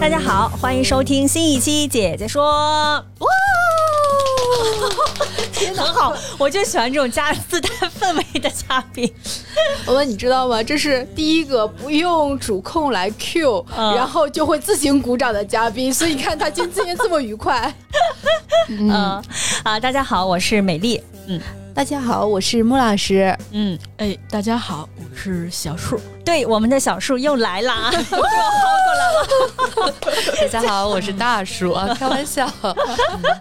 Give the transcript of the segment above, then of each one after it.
大家好，欢迎收听新一期《姐姐说》。哇，天很好，我就喜欢这种加自带氛围的嘉宾。我们你知道吗？这是第一个不用主控来 Q，、嗯然后就会自行鼓掌的嘉宾，所以你看他今今天这么愉快。嗯啊，大家好，我是美丽。嗯大家好，我是穆老师。嗯，哎，大家好，我是小树。对，我们的小树又来啦，又薅过来了。大家好，我是大树啊，开玩笑，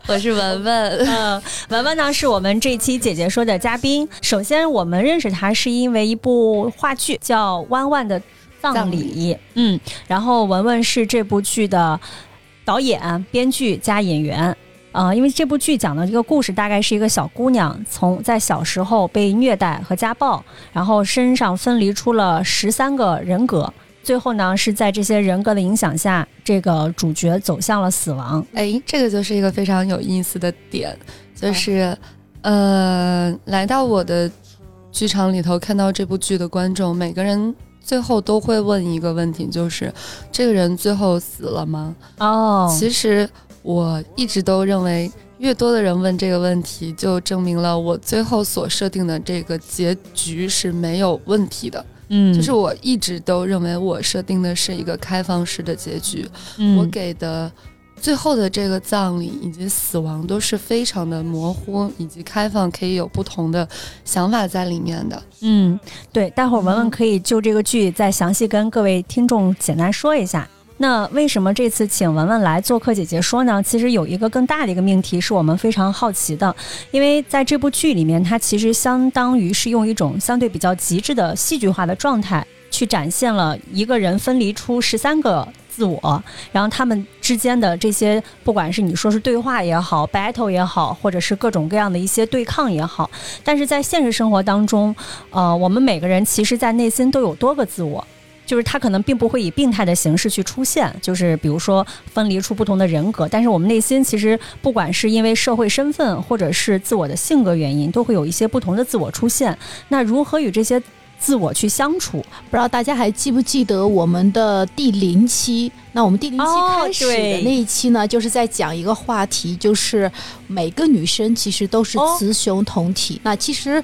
我是文文。嗯，文文呢是我们这期姐姐说的嘉宾。首先，我们认识她是因为一部话剧叫《弯弯的葬葬礼》。嗯，然后文文是这部剧的导演、编剧加演员。呃，因为这部剧讲的这个故事大概是一个小姑娘从在小时候被虐待和家暴，然后身上分离出了十三个人格，最后呢是在这些人格的影响下，这个主角走向了死亡。哎，这个就是一个非常有意思的点，就是，呃，来到我的剧场里头看到这部剧的观众，每个人最后都会问一个问题，就是这个人最后死了吗？哦，其实我一直都认为，越多的人问这个问题，就证明了我最后所设定的这个结局是没有问题的。嗯，就是我一直都认为我设定的是一个开放式的结局，嗯我给的最后的这个葬礼以及死亡都是非常的模糊以及开放，可以有不同的想法在里面的。嗯，对，待会儿文文可以就这个剧再详细跟各位听众简单说一下。那为什么这次请文文来做客姐姐说呢？其实有一个更大的一个命题是我们非常好奇的，因为在这部剧里面，它其实相当于是用一种相对比较极致的戏剧化的状态，去展现了一个人分离出十三个自我，然后他们之间的这些，不管是你说是对话也好，battle 也好，或者是各种各样的一些对抗也好，但是在现实生活当中，呃，我们每个人其实，在内心都有多个自我。就是他可能并不会以病态的形式去出现，就是比如说分离出不同的人格，但是我们内心其实不管是因为社会身份或者是自我的性格原因，都会有一些不同的自我出现。那如何与这些自我去相处？不知道大家还记不记得我们的第零期？那我们第零期哦开始的那一期呢，就是在讲一个话题，就是每个女生其实都是哦雌雄同体。那其实。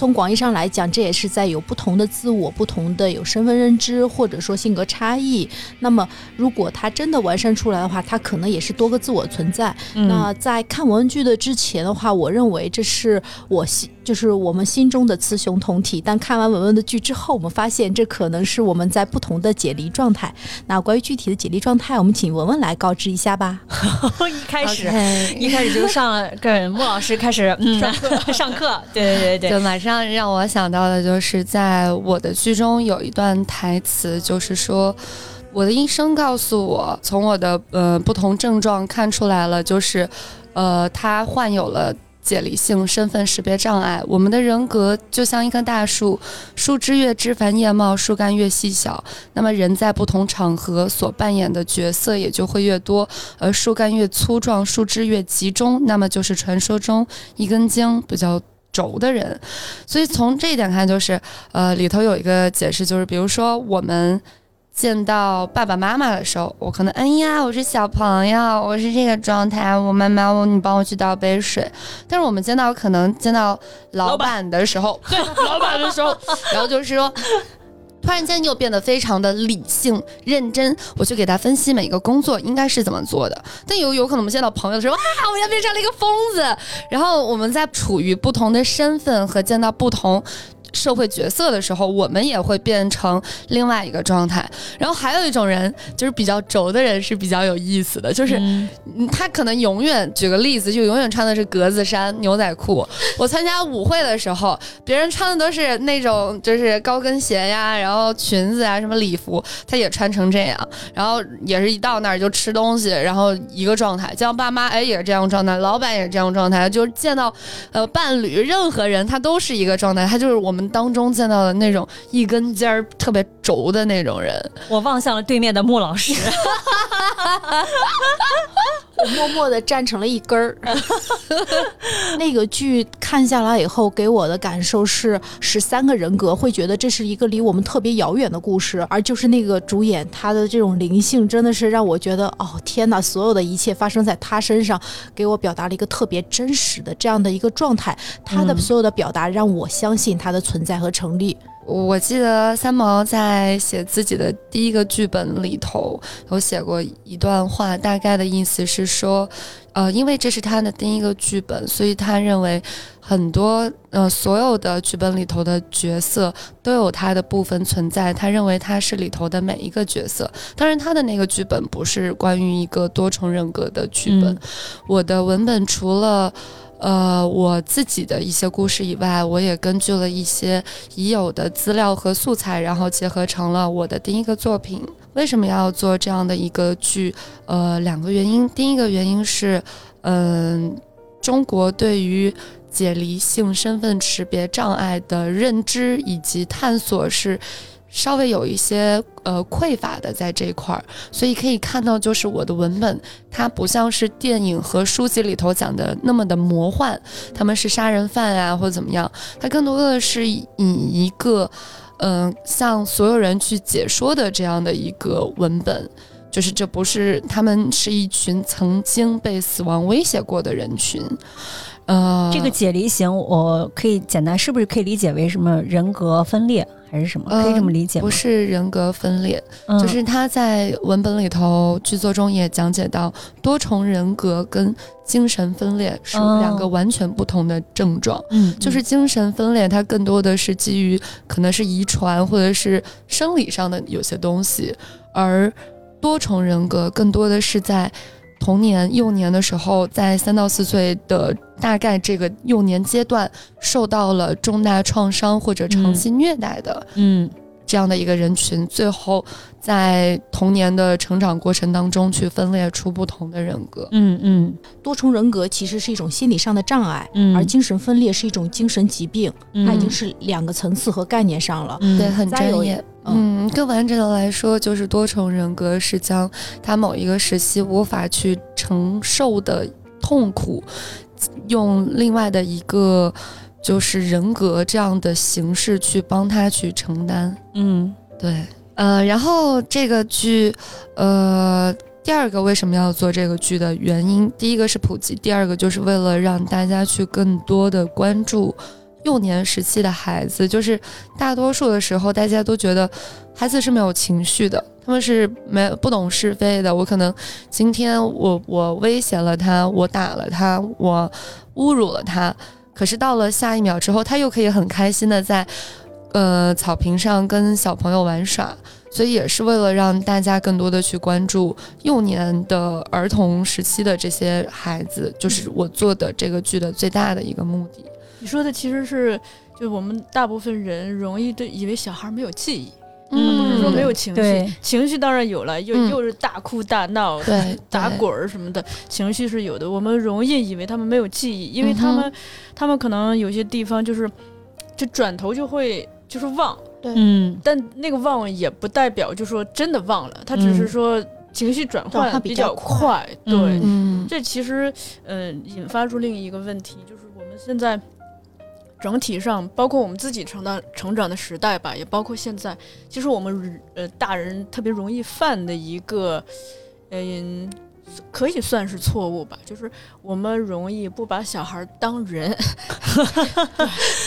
从广义上来讲，这也是在有不同的自我、不同的有身份认知，或者说性格差异。那么，如果他真的完善出来的话，他可能也是多个自我存在。嗯那在看文剧的之前的话，我认为这是我心，就是我们心中的雌雄同体。但看完文文的剧之后，我们发现这可能是我们在不同的解离状态。那关于具体的解离状态，我们请文文来告知一下吧。一开始一开始就上了跟莫老师开始嗯上课上课，对对对对，就马上让让我想到的就是，在我的剧中有一段台词，就是说，我的医生告诉我，从我的呃不同症状看出来了，就是，呃，他患有了。解离性身份识别障碍，我们的人格就像一棵大树，树枝越枝繁叶茂，树干越细小。那么人在不同场合所扮演的角色也就会越多，而树干越粗壮，树枝越集中，那么就是传说中一根筋比较轴的人。所以从这一点看，就是呃，里头有一个解释，就是比如说我们见到爸爸妈妈的时候，我可能哎呀，我是小朋友，我是这个状态，我妈妈，我你帮我去倒杯水。但是我们见到可能见到老板的时候，对老板的时候，然后就是说。突然间又变得非常的理性认真，我去给他分析每个工作应该是怎么做的。但有有可能我们见到朋友的时候，哇，我要变成了一个疯子。然后我们在处于不同的身份和见到不同社会角色的时候，我们也会变成另外一个状态。然后还有一种人，就是比较轴的人是比较有意思的，就是他可能永远举个例子，就永远穿的是格子衫、牛仔裤。我参加舞会的时候，别人穿的都是那种就是高跟鞋呀，然后裙子啊，什么礼服，他也穿成这样，然后也是一到那儿就吃东西，然后一个状态，见爸妈哎也是这样状态，老板也是这样状态，就是见到呃伴侣任何人他都是一个状态，他就是我们当中见到的那种一根尖儿特别轴的那种人。我望向了对面的穆老师，我默默的站成了一根儿。那个剧看下来以后，给我的感受是十三个人格会觉得这是一个离我们特别遥远的故事，而就是那个主演他的这种灵性，真的是让我觉得哦天哪，所有的一切发生在他身上，给我表达了一个特别真实的这样的一个状态。他的嗯所有的表达让我相信他的存在和成立。我记得三毛在写自己的第一个剧本里头有写过一段话，大概的意思是说，呃，因为这是他的第一个剧本，所以他认为很多呃所有的剧本里头的角色都有他的部分存在。他认为他是里头的每一个角色。当然，他的那个剧本不是关于一个多重人格的剧本。嗯我的文本除了呃，我自己的一些故事以外，我也根据了一些已有的资料和素材，然后结合成了我的第一个作品。为什么要做这样的一个剧？呃，两个原因。第一个原因是，嗯、中国对于解离性身份识别障碍的认知以及探索是稍微有一些呃匮乏的在这一块儿，所以可以看到，就是我的文本它不像是电影和书籍里头讲的那么的魔幻，他们是杀人犯啊或者怎么样，它更多的是以一个嗯、向所有人去解说的这样的一个文本。就是这不是他们是一群曾经被死亡威胁过的人群，呃，这个解离型，我可以简单是不是可以理解为什么人格分裂还是什么？可以这么理解吗？不是人格分裂，嗯，就是他在文本里头剧作中也讲解到，多重人格跟精神分裂是哦两个完全不同的症状。嗯，就是精神分裂，它更多的是基于可能是遗传或者是生理上的有些东西，而多重人格更多的是在童年、幼年的时候，在三到四岁的大概这个幼年阶段，受到了重大创伤或者长期虐待的嗯这样的一个人群，最后在童年的成长过程当中去分裂出不同的人格。嗯嗯多重人格其实是一种心理上的障碍，嗯，而精神分裂是一种精神疾病，嗯它已经是两个层次和概念上了。嗯对，很专业。嗯，更完整的来说，就是多重人格是将他某一个时期无法去承受的痛苦，用另外的一个就是人格这样的形式去帮他去承担。嗯对，呃，然后这个剧，呃。第二个为什么要做这个剧的原因，第一个是普及，第二个就是为了让大家去更多的关注幼年时期的孩子。就是大多数的时候，大家都觉得孩子是没有情绪的，他们是没不懂是非的。我可能今天我我威胁了他，我打了他，我侮辱了他，可是到了下一秒之后，他又可以很开心的在呃草坪上跟小朋友玩耍。所以也是为了让大家更多的去关注幼年的儿童时期的这些孩子，就是我做的这个剧的最大的一个目的。你说的其实是，就我们大部分人容易对以为小孩没有记忆，嗯不是说没有情绪，情绪当然有了，又、嗯又是大哭大闹、对对打滚儿什么的，情绪是有的。我们容易以为他们没有记忆，因为他们、嗯他们可能有些地方就是，就转头就会就是忘，嗯但那个忘也不代表就说真的忘了，他只是嗯说情绪转转换比较较快快，对。嗯嗯这其实，呃，引发出另一个问题，就是我们现在整体上，包括我们自己成长成长的时代吧，也包括现在，其实我们呃大人特别容易犯的一个，嗯、可以算是错误吧，就是我们容易不把小孩当人，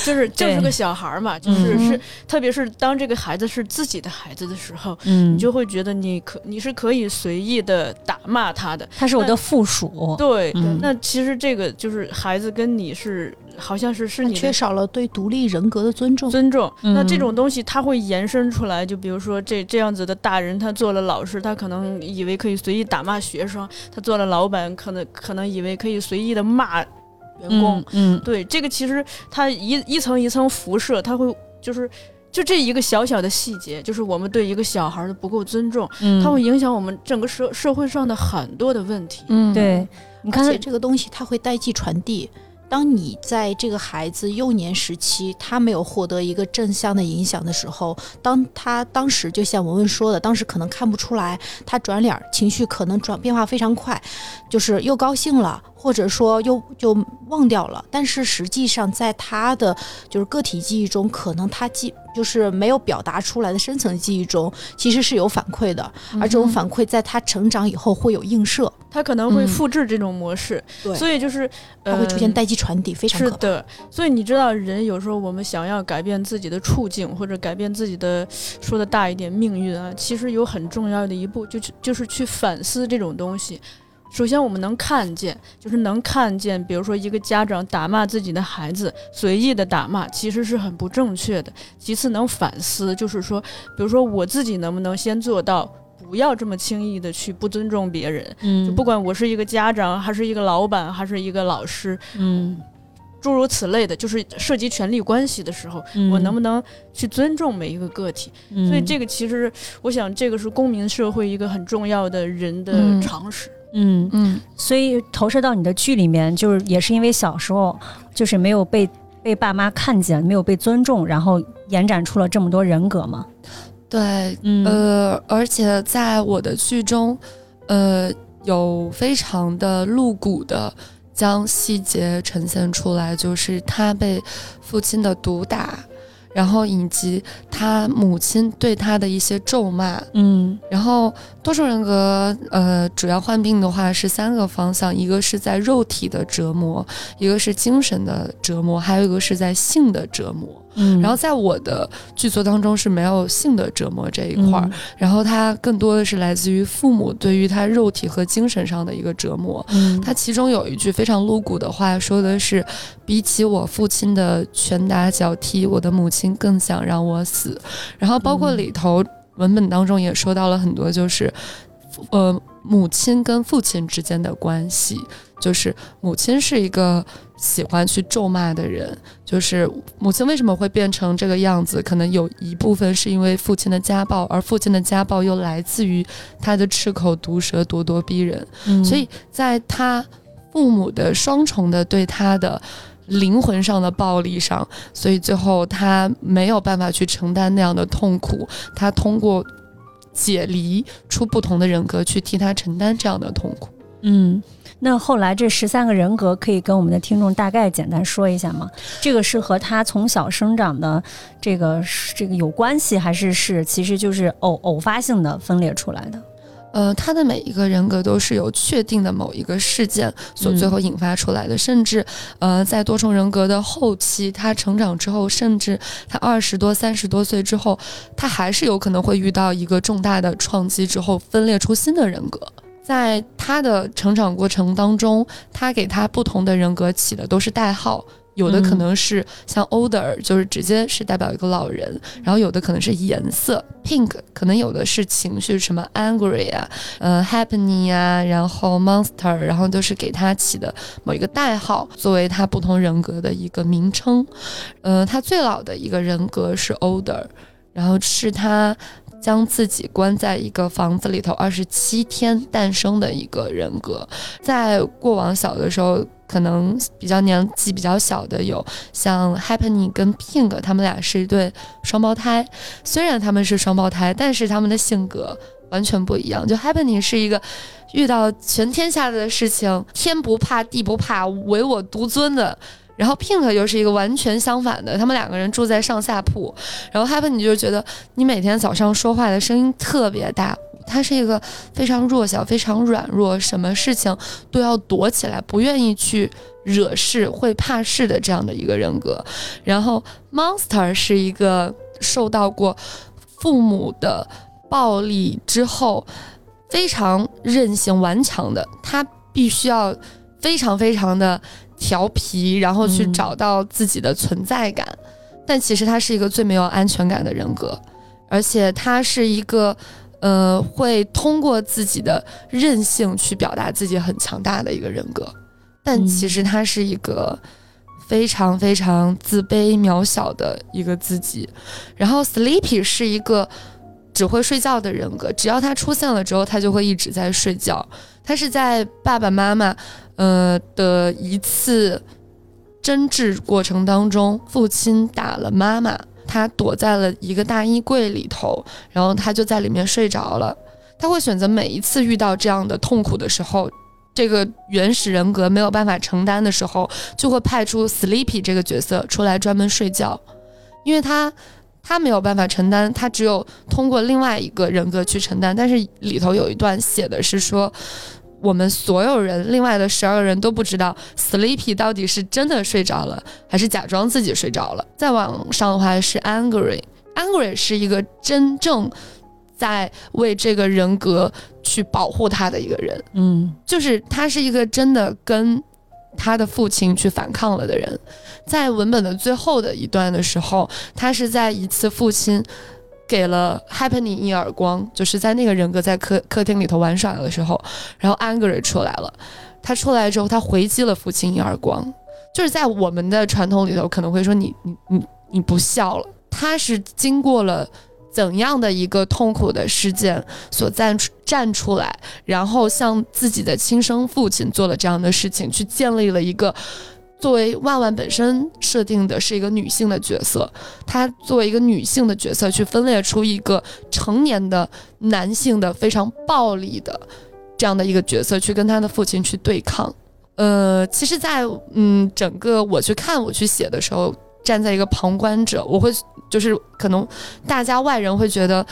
就是就是个小孩嘛，就是、嗯是，特别是当这个孩子是自己的孩子的时候，嗯，你就会觉得你可你是可以随意的打骂他的，他是我的附属。对，嗯。那其实这个就是孩子跟你是好像是是你缺少了对独立人格的尊重。尊重。嗯那这种东西它会延伸出来，就比如说这这样子的大人，他做了老师，他可能以为可以随意打骂学生；他做了老板，可能可能以为可以随意的骂员工。嗯嗯对，这个其实它一一层一层辐射，它会就是就这一个小小的细节，就是我们对一个小孩的不够尊重，嗯，它会影响我们整个社社会上的很多的问题。嗯，对，你看而且这个东西它会代际传递。当你在这个孩子幼年时期，他没有获得一个正向的影响的时候，当他当时就像文文说的，当时可能看不出来，他转脸情绪可能转变化非常快，就是又高兴了，或者说又就忘掉了。但是实际上，在他的就是个体记忆中，可能他记就是没有表达出来的深层记忆中，其实是有反馈的，而这种反馈在他成长以后会有映射，他可能会嗯复制这种模式，对所以就是它会出现呃代际传递，非常可怕。是的，所以你知道，人有时候我们想要改变自己的处境，或者改变自己的说的大一点命运啊，其实有很重要的一步，就是就是去反思这种东西。首先，我们能看见，就是能看见，比如说一个家长打骂自己的孩子，随意的打骂，其实是很不正确的。其次，能反思，就是说，比如说我自己能不能先做到，不要这么轻易的去不尊重别人，嗯就不管我是一个家长，还是一个老板，还是一个老师，嗯诸如此类的，就是涉及权力关系的时候，嗯我能不能去尊重每一个个体？嗯所以这个其实，我想这个是公民社会一个很重要的人的嗯常识。嗯，嗯。嗯，所以投射到你的剧里面，就是也是因为小时候就是没有被被爸妈看见，没有被尊重，然后延展出了这么多人格嘛。对，嗯。呃，而且在我的剧中，呃，有非常的露骨的将细节呈现出来，就是他被父亲的毒打，然后以及他母亲对他的一些咒骂。嗯然后多重人格，呃，主要患病的话是三个方向，一个是在肉体的折磨，一个是精神的折磨，还有一个是在性的折磨。嗯，然后在我的剧作当中是没有性的折磨这一块儿，嗯然后它更多的是来自于父母对于他肉体和精神上的一个折磨。嗯，他其中有一句非常露骨的话，说的是：“比起我父亲的拳打脚踢，我的母亲更想让我死。”然后包括里头文本当中也说到了很多，就是呃母亲跟父亲之间的关系，就是母亲是一个喜欢去咒骂的人，就是母亲为什么会变成这个样子，可能有一部分是因为父亲的家暴，而父亲的家暴又来自于他的赤口毒舌、咄咄逼人。嗯。所以在他父母的双重的对他的灵魂上的暴力上，所以最后他没有办法去承担那样的痛苦，他通过解离出不同的人格去替他承担这样的痛苦。嗯，那后来这十三个人格可以跟我们的听众大概简单说一下吗？这个是和他从小生长的这个这个有关系，还是是其实就是偶偶发性的分裂出来的？呃，他的每一个人格都是由确定的某一个事件所嗯最后引发出来的，甚至呃，在多重人格的后期，他成长之后，甚至他二十多、三十多岁之后，他还是有可能会遇到一个重大的创击之后，分裂出新的人格。在他的成长过程当中，他给他不同的人格起的都是代号。有的可嗯能是像 older，就是直接是代表一个老人，然后有的可能是颜色，pink，可能有的是情绪，什么 angry 啊，呃 happening 啊，然后 monster，然后就是给他起的某一个代号，作为他不同人格的一个名称。呃，他最老的一个人格是 older，然后是他将自己关在一个房子里头二十七天诞生的一个人格。在过往小的时候，可能比较年纪比较小的有像 Happening 跟 Pink，他们俩是一对双胞胎。虽然他们是双胞胎，但是他们的性格完全不一样。就 Happening 是一个遇到全天下的事情天不怕地不怕，唯我独尊的。然后 Pink 又是一个完全相反的，他们两个人住在上下铺。然后 Happening 就觉得你每天早上说话的声音特别大，他是一个非常弱小、非常软弱，什么事情都要躲起来，不愿意去惹事、会怕事的这样的一个人格。然后 Monster 是一个受到过父母的暴力之后非常任性顽强的，他必须要非常非常的调皮，然后去嗯找到自己的存在感。但其实他是一个最没有安全感的人格，而且他是一个呃会通过自己的任性去表达自己很强大的一个人格。但嗯其实他是一个非常非常自卑渺小的一个自己。然后 Sleepy 是一个只会睡觉的人格，只要他出现了之后，他就会一直在睡觉。他是在爸爸妈妈呃的一次争执过程当中，父亲打了妈妈，他躲在了一个大衣柜里头，然后他就在里面睡着了。他会选择每一次遇到这样的痛苦的时候，这个原始人格没有办法承担的时候，就会派出 Sleepy 这个角色出来专门睡觉，因为他他没有办法承担，他只有通过另外一个人格去承担。但是里头有一段写的是说，我们所有人另外的十二个人都不知道 Sleepy 到底是真的睡着了，还是假装自己睡着了。再往上的话是 Angry，Angry 是一个真正在为这个人格去保护他的一个人。嗯就是他是一个真的跟他的父亲去反抗了的人。在文本的最后的一段的时候，他是在一次父亲给了 Happening 一耳光，就是在那个人格在客客厅里头玩耍的时候，然后 Angry 出来了。他出来之后，他回击了父亲一耳光，就是在我们的传统里头可能会说你你你你不孝了。他是经过了怎样的一个痛苦的事件所站出站出来，然后向自己的亲生父亲做了这样的事情，去建立了一个作为万万本身设定的是一个女性的角色，她作为一个女性的角色去分裂出一个成年的男性的非常暴力的这样的一个角色，去跟他的父亲去对抗。呃，其实在，嗯整个我去看我去写的时候，站在一个旁观者，我会就是可能大家外人会觉得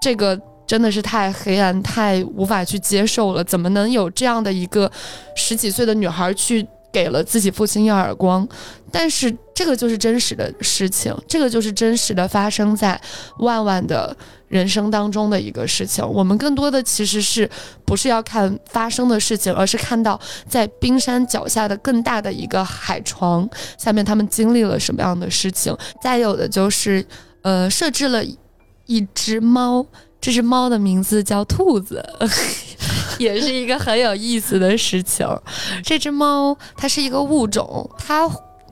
这个真的是太黑暗、太无法去接受了。怎么能有这样的一个十几岁的女孩去给了自己父亲一耳光？但是这个就是真实的事情，这个就是真实的发生在万万的人生当中的一个事情。我们更多的其实是不是要看发生的事情，而是看到在冰山脚下的更大的一个海床下面，他们经历了什么样的事情。再有的就是，呃，设置了一只猫，这只猫的名字叫兔子，也是一个很有意思的事情。这只猫它是一个物种，它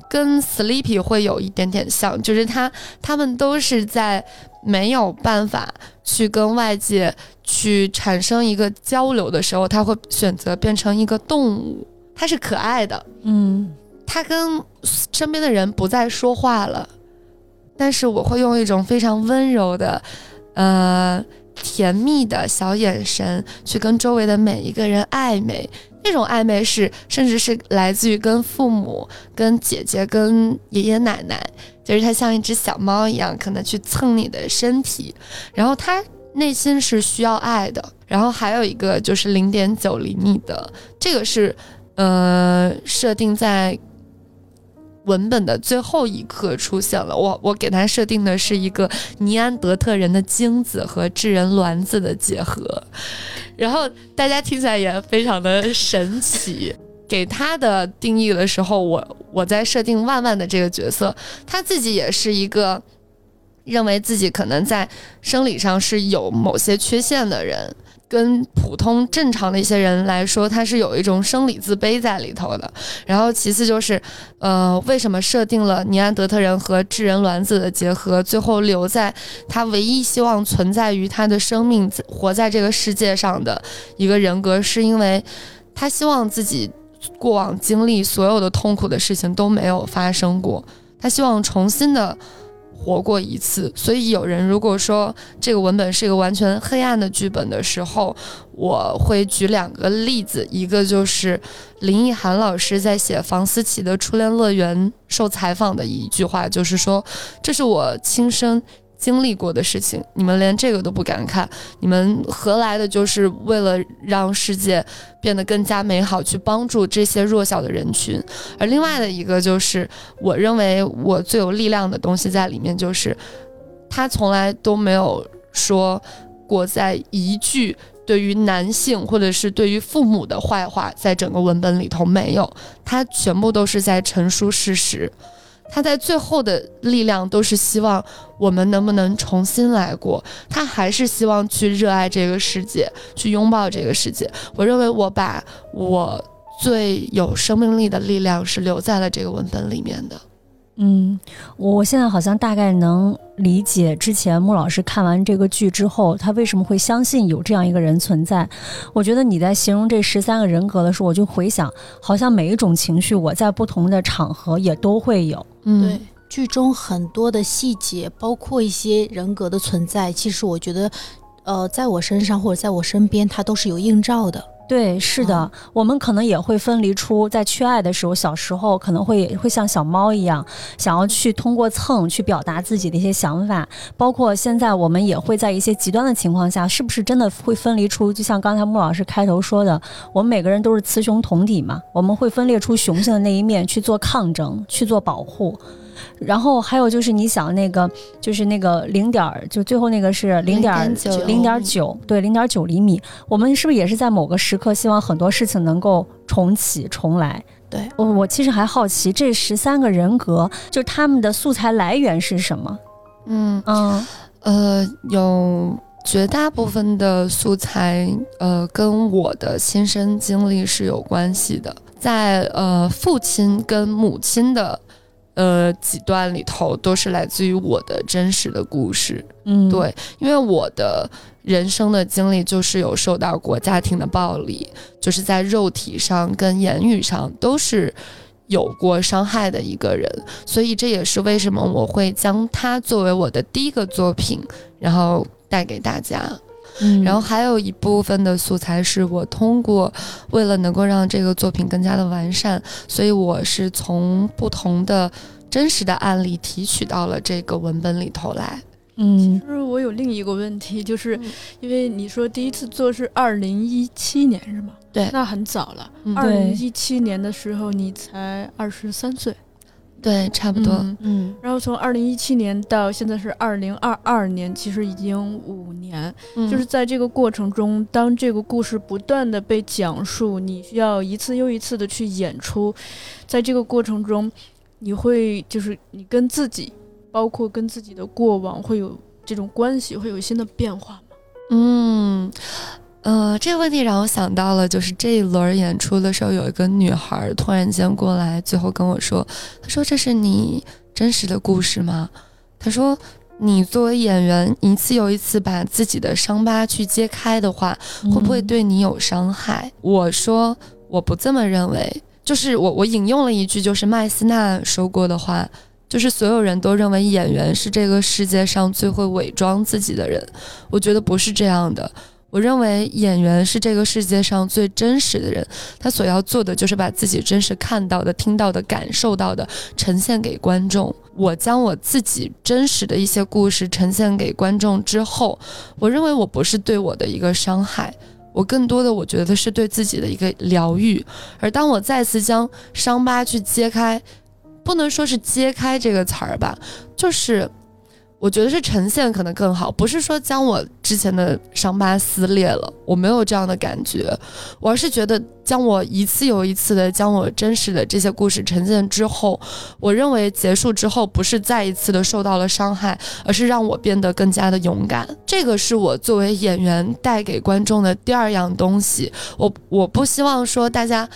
跟 Sleepy 会有一点点像，就是它它们都是在没有办法去跟外界去产生一个交流的时候，它会选择变成一个动物。它是可爱的，嗯它跟身边的人不再说话了，但是我会用一种非常温柔的，呃，甜蜜的小眼神去跟周围的每一个人暧昧。那种暧昧是，甚至是来自于跟父母、跟姐姐、跟爷爷奶奶，就是它像一只小猫一样，可能去蹭你的身体，然后他内心是需要爱的。然后还有一个就是零点九厘米的，这个是呃设定在文本的最后一刻出现了。我我给他设定的是一个尼安德特人的精子和智人卵子的结合，然后大家听起来也非常的神奇。给他的定义的时候，我我在设定万万的这个角色，他自己也是一个认为自己可能在生理上是有某些缺陷的人。跟普通正常的一些人来说，他是有一种生理自卑在里头的。然后其次就是，呃，为什么设定了尼安德特人和智人卵子的结合，最后留在他唯一希望存在于他的生命活在这个世界上的一个人格，是因为他希望自己过往经历所有的痛苦的事情都没有发生过，他希望重新的。活过一次，所以有人如果说这个文本是一个完全黑暗的剧本的时候，我会举两个例子，一个就是林奕涵老师在写房思琪的《初恋乐园》受采访的一句话，就是说这是我亲身经历过的事情，你们连这个都不敢看，你们何来的就是为了让世界变得更加美好，去帮助这些弱小的人群。而另外的一个就是，我认为我最有力量的东西在里面，就是他从来都没有说过在一句对于男性或者是对于父母的坏话，在整个文本里头没有，他全部都是在陈述事实。他在最后的力量都是希望我们能不能重新来过，他还是希望去热爱这个世界，去拥抱这个世界。我认为我把我最有生命力的力量是留在了这个文本里面的。嗯，我现在好像大概能理解之前穆老师看完这个剧之后，他为什么会相信有这样一个人存在。我觉得你在形容这十三个人格的时候，我就回想，好像每一种情绪，我在不同的场合也都会有。嗯，对，剧中很多的细节，包括一些人格的存在，其实我觉得，呃，在我身上或者在我身边，它都是有映照的。对，是的，我们可能也会分离出，在缺爱的时候，小时候可能会会像小猫一样，想要去通过蹭去表达自己的一些想法。包括现在，我们也会在一些极端的情况下，是不是真的会分离出？就像刚才穆老师开头说的，我们每个人都是雌雄同体嘛，我们会分裂出雄性的那一面去做抗争，去做保护。然后还有就是你想那个，就是那个零点儿，就最后那个是零点0.9零点九，对，零点九厘米。我们是不是也是在某个时刻希望很多事情能够重启重来？对我我其实还好奇，这十三个人格，就他们的素材来源是什么？嗯嗯呃，有绝大部分的素材，呃，跟我的亲身经历是有关系的。在呃父亲跟母亲的呃几段里头，都是来自于我的真实的故事。嗯，对，因为我的人生的经历就是有受到过家庭的暴力，就是在肉体上跟言语上都是有过伤害的一个人，所以这也是为什么我会将它作为我的第一个作品，然后带给大家。嗯，然后还有一部分的素材是我通过，为了能够让这个作品更加的完善，所以我是从不同的真实的案例提取到了这个文本里头来。嗯其实我有另一个问题，就是嗯因为你说第一次做是二零一七年是吗？对那很早了。嗯二零一七年的时候你才二十三岁，对，差不多。嗯嗯然后从二零一七年到现在是二零二二年，其实已经五年。嗯就是在这个过程中，当这个故事不断的被讲述，你需要一次又一次的去演出，在这个过程中，你会就是你跟自己，包括跟自己的过往会有这种关系，会有新的变化吗？嗯，呃，这个问题让我想到了，就是这一轮演出的时候，有一个女孩突然间过来，最后跟我说：“她说这是你真实的故事吗？”她说：“你作为演员，一次又一次把自己的伤疤去揭开的话，会不会对你有伤害？”我说：“我不这么认为。”就是我我引用了一句，就是麦斯纳说过的话。就是所有人都认为演员是这个世界上最会伪装自己的人，我觉得不是这样的。我认为演员是这个世界上最真实的人，他所要做的就是把自己真实看到的、听到的、感受到的呈现给观众。我将我自己真实的一些故事呈现给观众之后，我认为我不是对我的一个伤害，我更多的我觉得是对自己的一个疗愈。而当我再次将伤疤去揭开，不能说是揭开这个词儿吧，就是我觉得是呈现可能更好，不是说将我之前的伤疤撕裂了，我没有这样的感觉，我而是觉得将我一次又一次的将我真实的这些故事呈现之后，我认为结束之后不是再一次的受到了伤害，而是让我变得更加的勇敢。这个是我作为演员带给观众的第二样东西。我我不希望说大家。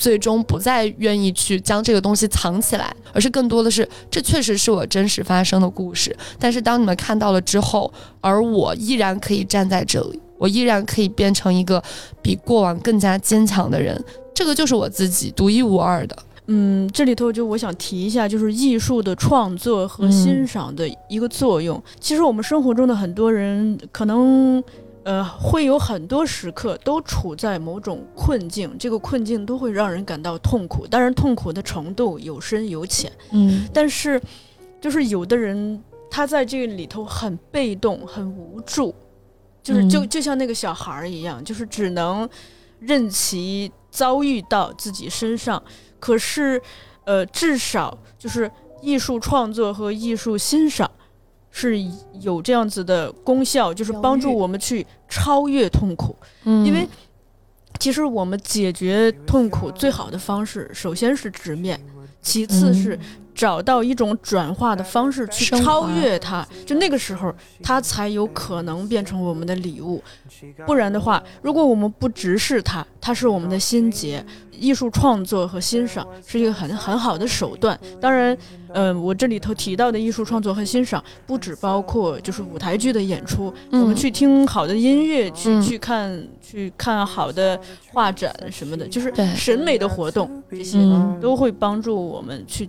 最终不再愿意去将这个东西藏起来，而是更多的是，这确实是我真实发生的故事。但是当你们看到了之后，而我依然可以站在这里，我依然可以变成一个比过往更加坚强的人，这个就是我自己独一无二的。嗯，这里头就我想提一下，就是艺术的创作和嗯欣赏的一个作用。其实我们生活中的很多人可能。呃，会有很多时刻都处在某种困境，这个困境都会让人感到痛苦。当然，痛苦的程度有深有浅。嗯但是，就是有的人他在这个里头很被动、很无助，就是就嗯就像那个小孩儿一样，就是只能任其遭遇到自己身上。可是，呃，至少就是艺术创作和艺术欣赏，是有这样子的功效，就是帮助我们去超越痛苦。嗯。因为其实我们解决痛苦最好的方式，首先是直面，其次是找到一种转化的方式去超越它。就那个时候，它才有可能变成我们的礼物。不然的话，如果我们不直视它，它是我们的心结。艺术创作和欣赏是一个很很好的手段。当然，呃，我这里头提到的艺术创作和欣赏，不只包括就是舞台剧的演出，我们嗯去听好的音乐，去、嗯去看去看好的画展什么的，就是审美的活动，这些嗯都会帮助我们去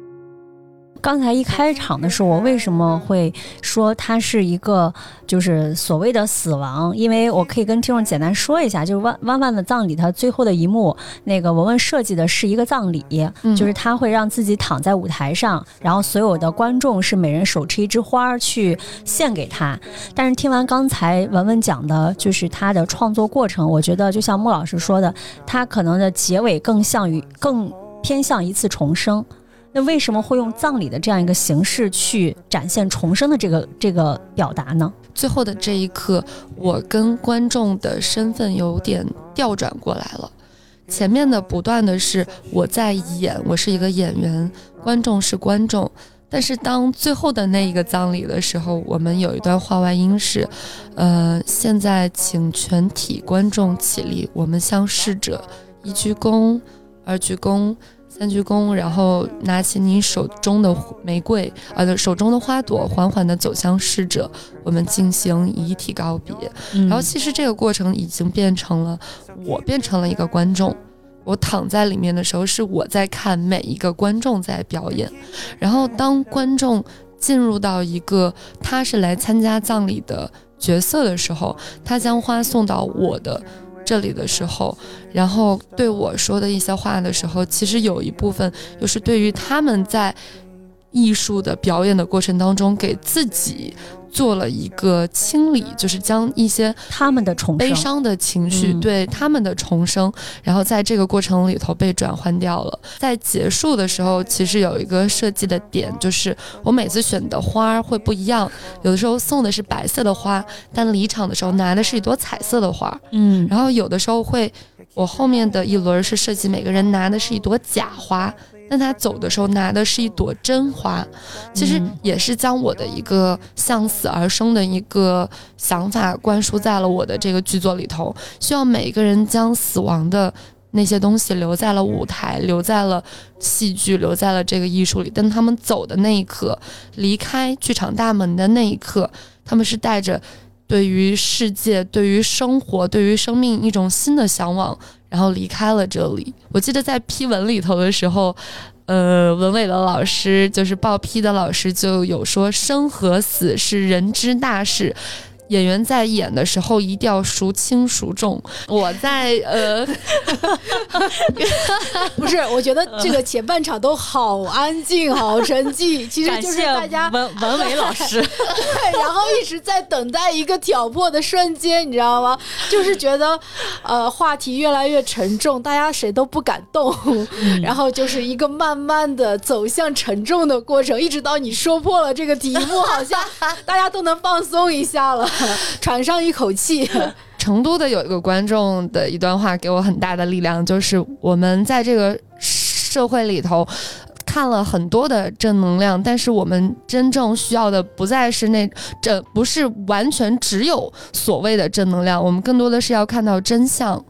刚才一开场的时候，我为什么会说它是一个就是所谓的死亡？因为我可以跟听众简单说一下，就是弯弯弯的葬礼，它最后的一幕，那个文文设计的是一个葬礼，嗯就是他会让自己躺在舞台上，然后所有的观众是每人手持一枝花儿去献给他。但是听完刚才文文讲的，就是他的创作过程，我觉得就像穆老师说的，他可能的结尾更像于更偏向一次重生。那为什么会用葬礼的这样一个形式去展现重生的这个这个表达呢？最后的这一刻，我跟观众的身份有点调转过来了。前面的不断的是我在演，我是一个演员，观众是观众。但是当最后的那一个葬礼的时候，我们有一段话外音是，呃，现在请全体观众起立，我们向逝者一鞠躬，二鞠躬。三鞠躬，然后拿起你手中的玫瑰，呃，手中的花朵，缓缓地走向逝者，我们进行遗体告别。嗯然后其实这个过程已经变成了我变成了一个观众，我躺在里面的时候是我在看每一个观众在表演，然后当观众进入到一个他是来参加葬礼的角色的时候，他将花送到我的。这里的时候，然后对我说的一些话的时候，其实有一部分又是对于他们在艺术的表演的过程当中给自己做了一个清理，就是将一些他们的重，悲伤的情绪，嗯对他们的重生，然后在这个过程里头被转换掉了。在结束的时候，其实有一个设计的点，就是我每次选的花儿会不一样，有的时候送的是白色的花，但离场的时候拿的是一朵彩色的花，嗯，然后有的时候会，我后面的一轮是设计每个人拿的是一朵假花。但他走的时候拿的是一朵真花，其实嗯也是将我的一个向死而生的一个想法灌输在了我的这个剧作里头。希望每一个人将死亡的那些东西留在了舞台，留在了戏剧，留在了这个艺术里。但他们走的那一刻，离开剧场大门的那一刻，他们是带着对于世界、对于生活、对于生命一种新的向往，然后离开了这里。我记得在批文里头的时候，呃，文伟的老师就是报批的老师就有说，生和死是人之大事。演员在演的时候一定要孰轻孰重。我在呃，不是，我觉得这个前半场都好安静，好沉寂，其实就是大家文文伟老师，对，然后一直在等待一个挑破的瞬间，你知道吗？就是觉得，呃，话题越来越沉重，大家谁都不敢动，然后就是一个慢慢的走向沉重的过程，一直到你说破了这个题目，好像大家都能放松一下了，喘上一口气。成都的有一个观众的一段话给我很大的力量，就是我们在这个社会里头。看了很多的正能量，但是我们真正需要的不再是那这不是完全只有所谓的正能量，我们更多的是要看到真相。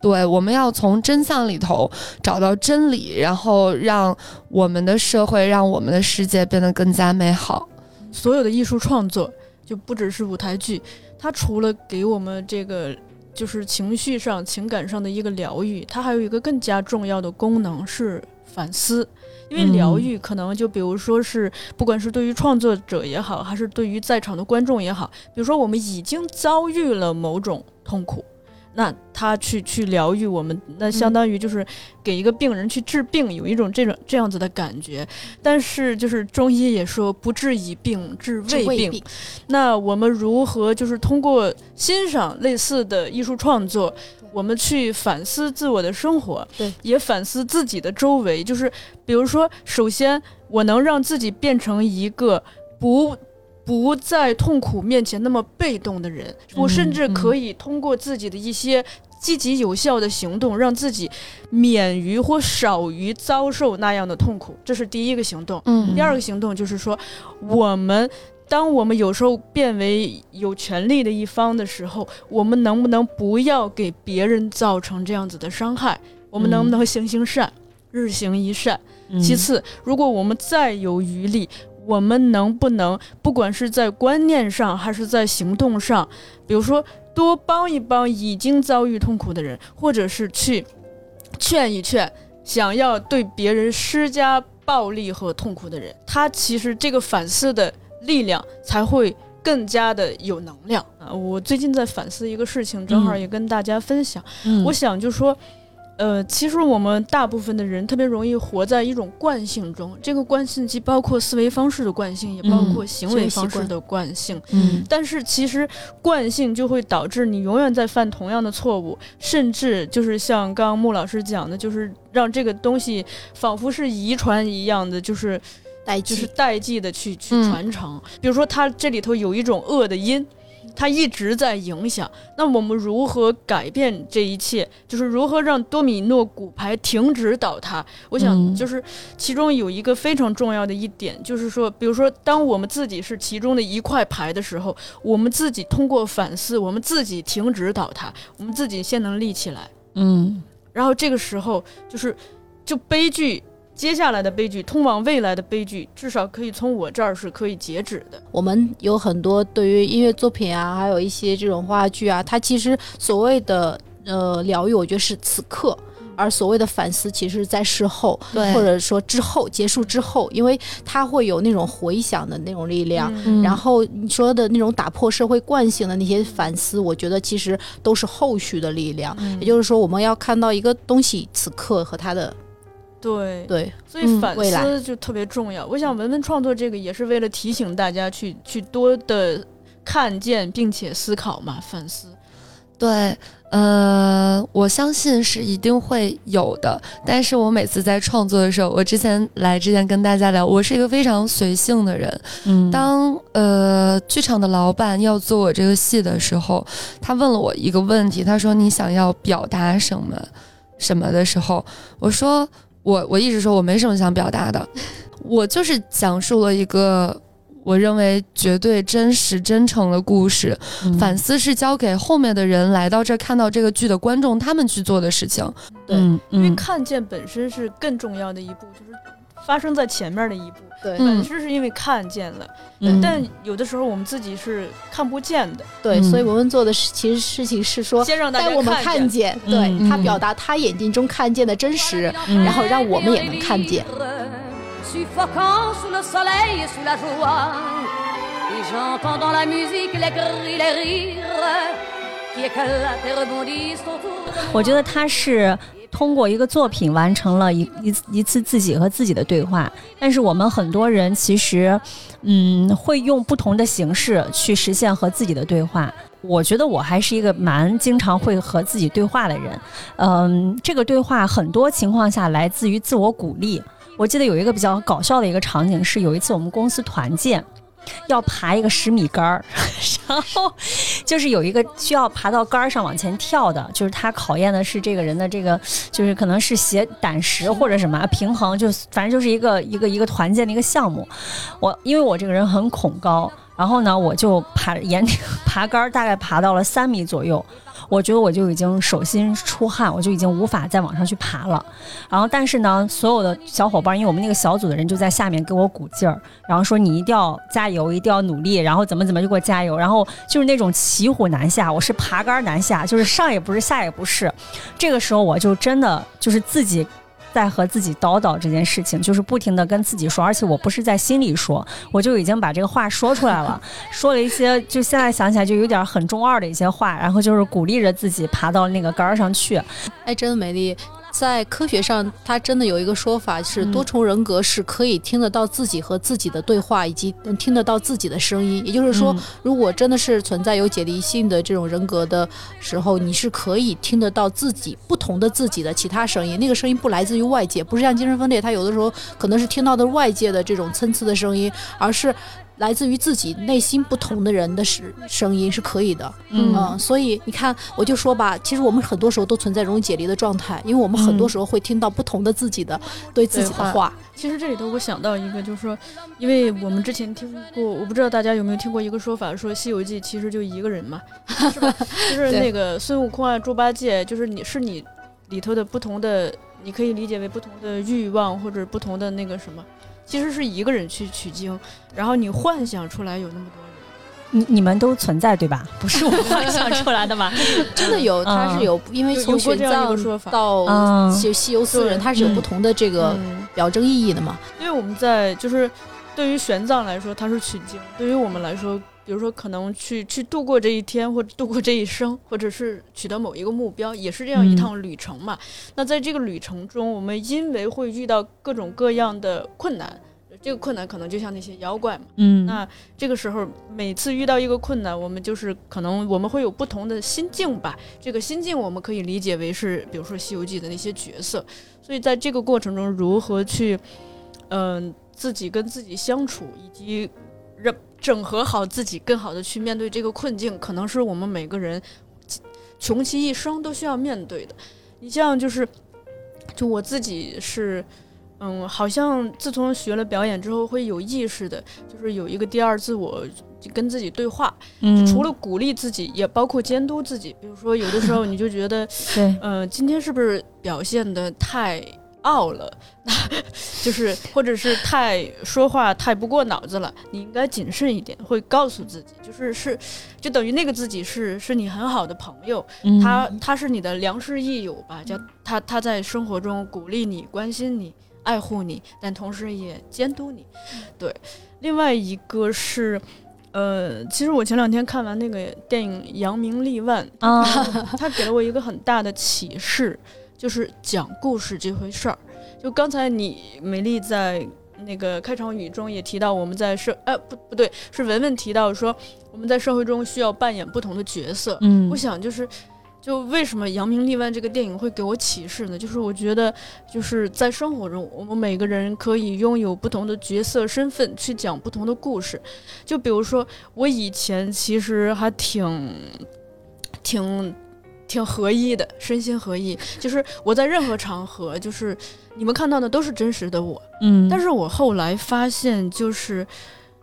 对，我们要从真相里头找到真理，然后让我们的社会，让我们的世界变得更加美好。所有的艺术创作就不只是舞台剧，它除了给我们这个就是情绪上、情感上的一个疗愈，它还有一个更加重要的功能是反思。因为疗愈可能就比如说是，不管是对于创作者也好，还是对于在场的观众也好，比如说我们已经遭遇了某种痛苦。那他去去疗愈我们，那相当于就是给一个病人去治病，有一种这种这样子的感觉。但是就是中医也说不治已病，治治未病。那我们如何就是通过欣赏类似的艺术创作，我们去反思自我的生活，对，也反思自己的周围。就是比如说，首先我能让自己变成一个不不在痛苦面前那么被动的人，我甚至可以通过自己的一些积极有效的行动，让自己免于或少于遭受那样的痛苦。这是第一个行动。嗯第二个行动就是说，我们当我们有时候变为有权利的一方的时候，我们能不能不要给别人造成这样子的伤害？我们能不能行行善，日行一善？嗯其次，如果我们再有余力，我们能不能不管是在观念上还是在行动上，比如说多帮一帮已经遭遇痛苦的人，或者是去劝一劝想要对别人施加暴力和痛苦的人，他其实这个反思的力量才会更加的有能量啊！我最近在反思一个事情，正好嗯也跟大家分享。嗯我想就说，呃，其实我们大部分的人特别容易活在一种惯性中，这个惯性既包括思维方式的惯性，也包括行为方式的惯性。嗯但是其实惯性就会导致你永远在犯同样的错误，甚至就是像刚刚穆老师讲的，就是让这个东西仿佛是遗传一样的，就是代就是代际的去去嗯传承。比如说，它这里头有一种恶的因，它一直在影响。那我们如何改变这一切？就是如何让多米诺骨牌停止倒塌？我想，嗯就是其中有一个非常重要的一点，就是说，比如说，当我们自己是其中的一块牌的时候，我们自己通过反思，我们自己停止倒塌，我们自己先能立起来。嗯然后这个时候就是就悲剧，接下来的悲剧，通往未来的悲剧，至少可以从我这儿是可以截止的。我们有很多对于音乐作品啊，还有一些这种话剧啊，它其实所谓的呃疗愈，我觉得是此刻。而所谓的反思，其实在事后，或者说之后结束之后，因为它会有那种回响的那种力量。嗯然后你说的那种打破社会惯性的那些反思，我觉得其实都是后续的力量。嗯也就是说，我们要看到一个东西此刻和它的对，对所以反思就特别重要。我想文文创作这个也是为了提醒大家去去多的看见并且思考嘛，反思。对，呃，我相信是一定会有的。但是我每次在创作的时候，我之前来之前跟大家聊，我是一个非常随性的人。嗯当呃剧场的老板要做我这个戏的时候，他问了我一个问题，他说你想要表达什么什么的时候，我说我我一直说我没什么想表达的，我就是讲述了一个。我认为绝对真实、真诚的故事，反思是交给后面的人来到这儿看到这个剧的观众他们去做的事情。对嗯因为嗯看见本身是更重要的一步，就是发生在前面的一步。对。本身是因为看见了但有的时候我们自己是看不见的对所以文文做的其实事情是说先让大家看见对他表达他眼睛中看见的真实然后让我们也能看见。我觉得他是通过一个作品完成了一一一次自己和自己的对话，但是我们很多人其实，嗯，会用不同的形式去实现和自己的对话。我觉得我还是一个蛮经常会和自己对话的人，嗯，这个对话很多情况下来自于自我鼓励。我记得有一个比较搞笑的一个场景是，有一次我们公司团建。要爬一个十米杆儿，然后就是有一个需要爬到杆儿上往前跳的，就是他考验的是这个人的这个，就是可能是写胆识或者什么平衡，就反正就是一个一个一个团建的一个项目。我因为我这个人很恐高，然后呢，我就爬沿 爬杆儿，大概爬到了三米左右。我觉得我就已经手心出汗，我就已经无法再往上去爬了。然后，但是呢，所有的小伙伴，因为我们那个小组的人就在下面给我鼓劲儿，然后说你一定要加油，一定要努力，然后怎么怎么就给我加油。然后就是那种骑虎难下，我是爬杆难下，就是上也不是下也不是。这个时候我就真的就是自己在和自己叨叨这件事情，就是不停的跟自己说，而且我不是在心里说，我就已经把这个话说出来了，说了一些就现在想起来就有点很中二的一些话，然后就是鼓励着自己爬到那个杆儿上去。哎，真的美丽。在科学上，它真的有一个说法是，嗯多重人格是可以听得到自己和自己的对话，以及能听得到自己的声音。也就是说，嗯如果真的是存在有解离性的这种人格的时候，你是可以听得到自己不同的自己的其他声音。那个声音不来自于外界，不是像精神分裂，它有的时候可能是听到的外界的这种参差的声音，而是来自于自己内心不同的人的声声音是可以的。嗯嗯，所以你看，我就说吧，其实我们很多时候都存在容易解离的状态，因为我们很多时候会听到不同的自己的、对自己的话话。其实这里头我想到一个，就是说，因为我们之前听过，我不知道大家有没有听过一个说法，说《西游记》其实就一个人嘛，是吧？就是那个孙悟空啊、猪八戒，就是你是你里头的不同的，你可以理解为不同的欲望或者不同的那个什么，其实是一个人去取经，然后你幻想出来有那么多人。你你们都存在对吧？不是我幻想出来的吧？真的有，它是有，因为从玄奘说法到嗯就西游四人，对它是有嗯不同的这个嗯表征意义的嘛。因为我们在就是对于玄奘来说，他是取经；对于我们来说，比如说可能去去度过这一天，或者度过这一生，或者是取得某一个目标，也是这样一趟旅程嘛。那在这个旅程中，我们因为会遇到各种各样的困难。这个困难可能就像那些妖怪嘛，嗯，那这个时候每次遇到一个困难，我们就是可能我们会有不同的心境吧。这个心境我们可以理解为是，比如说《西游记》的那些角色。所以在这个过程中，如何去，嗯、自己跟自己相处，以及让整合好自己，更好的去面对这个困境，可能是我们每个人穷其一生都需要面对的。你像就是，就我自己是。嗯，好像自从学了表演之后，会有意识的，就是有一个第二自我，就跟自己对话。嗯除了鼓励自己，也包括监督自己。比如说，有的时候你就觉得，对，嗯、今天是不是表现的太傲了？就是或者是太说话太不过脑子了，你应该谨慎一点。会告诉自己，就是是，就等于那个自己是是你很好的朋友，嗯他他是你的良师益友吧？叫他他在生活中鼓励你、关心你、爱护你，但同时也监督你。对，另外一个是。呃，其实我前两天看完那个电影《扬名立万》，啊，它给了我一个很大的启示，就是讲故事这回事儿。就刚才你美丽在那个开场语中也提到，我们在社呃不不对，是文文提到说我们在社会中需要扮演不同的角色。嗯我想就是，就为什么《扬名立万》这个电影会给我启示呢？就是我觉得，就是在生活中，我们每个人可以拥有不同的角色身份，去讲不同的故事。就比如说，我以前其实还挺挺挺合一的，身心合一。就是我在任何场合，就是你们看到的都是真实的我。嗯，但是我后来发现，就是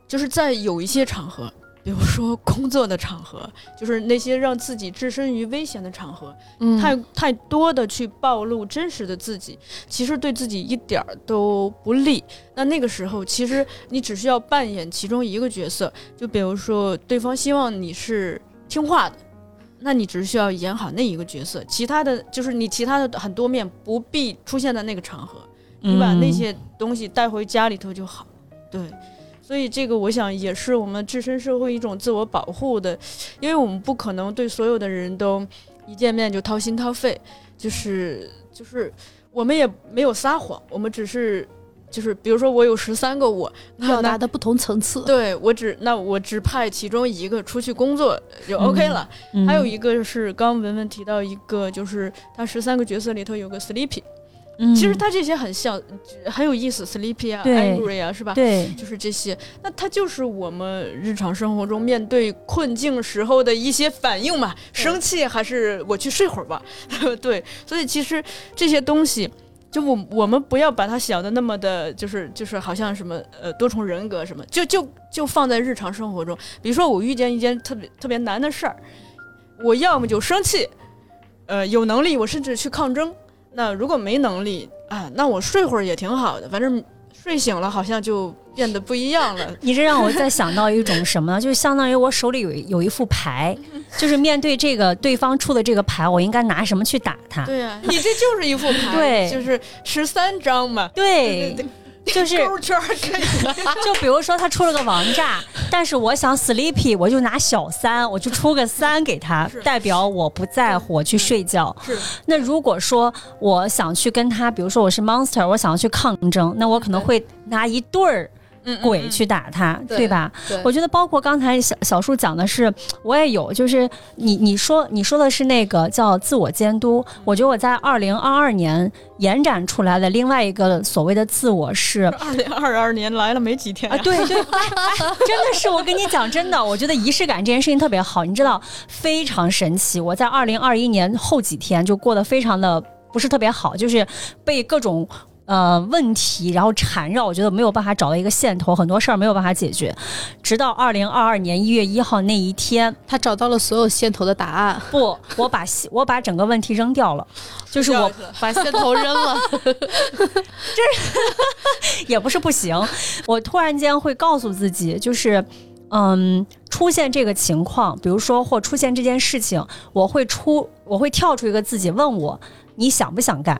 就是在有一些场合，比如说工作的场合，就是那些让自己置身于危险的场合，嗯太太多的去暴露真实的自己，其实对自己一点儿都不利。那那个时候，其实你只需要扮演其中一个角色，就比如说对方希望你是听话的。那你只需要演好那一个角色，其他的就是你其他的很多面不必出现在那个场合，你把那嗯些东西带回家里头就好。对，所以这个我想也是我们置身社会一种自我保护的，因为我们不可能对所有的人都一见面就掏心掏肺，就是就是我们也没有撒谎，我们只是就是比如说我有十三个我，表达的不同层次。对我只那我只派其中一个出去工作就 OK 了。嗯还有一个是刚文文提到一个，就是他十三个角色里头有个 Sleepy，、嗯其实他这些很像，很有意思，Sleepy 啊对，Angry 啊，是吧？对，就是这些，那它就是我们日常生活中面对困境时候的一些反应嘛，生气还是我去睡会儿吧，对，所以其实这些东西。就我我们不要把它想的那么的，就是就是好像什么呃多重人格什么，就就就放在日常生活中。比如说我遇见一件特别特别难的事儿，我要么就生气，呃有能力我甚至去抗争。那如果没能力啊，那我睡会儿也挺好的，反正睡醒了好像就变得不一样了。你这让我再想到一种什么呢？就是相当于我手里有有一副牌，就是面对这个对方出的这个牌，我应该拿什么去打他？对啊、你这就是一副牌，对就是十三张嘛，对，圈儿可以。就比如说他出了个王炸，但是我想 sleepy，我就拿小三，我就出个三给他，代表我不在乎，我去睡觉。是那如果说我想去跟他，比如说我是 monster，我想要去抗争，那我可能会拿一对儿嗯鬼去打他，对对吧？对我觉得包括刚才小小树讲的是，我也有，就是你你说你说的是那个叫自我监督，我觉得我在二零二二年延展出来的另外一个所谓的自我是。二零二二年来了没几天啊，呀、对对，真的是我跟你讲，真的，我觉得仪式感这件事情特别好，你知道，非常神奇。我在二零二一年后几天就过得非常的不是特别好，就是被各种。呃，问题然后缠绕，我觉得没有办法找到一个线头，很多事儿没有办法解决，直到二零二二年一月一号那一天，他找到了所有线头的答案，不，我把线我把整个问题扔掉了，就是我把线头扔了。也不是不行，我突然间会告诉自己，就是。嗯，出现这个情况，比如说或出现这件事情，我会出，我会跳出一个自己问我，你想不想干？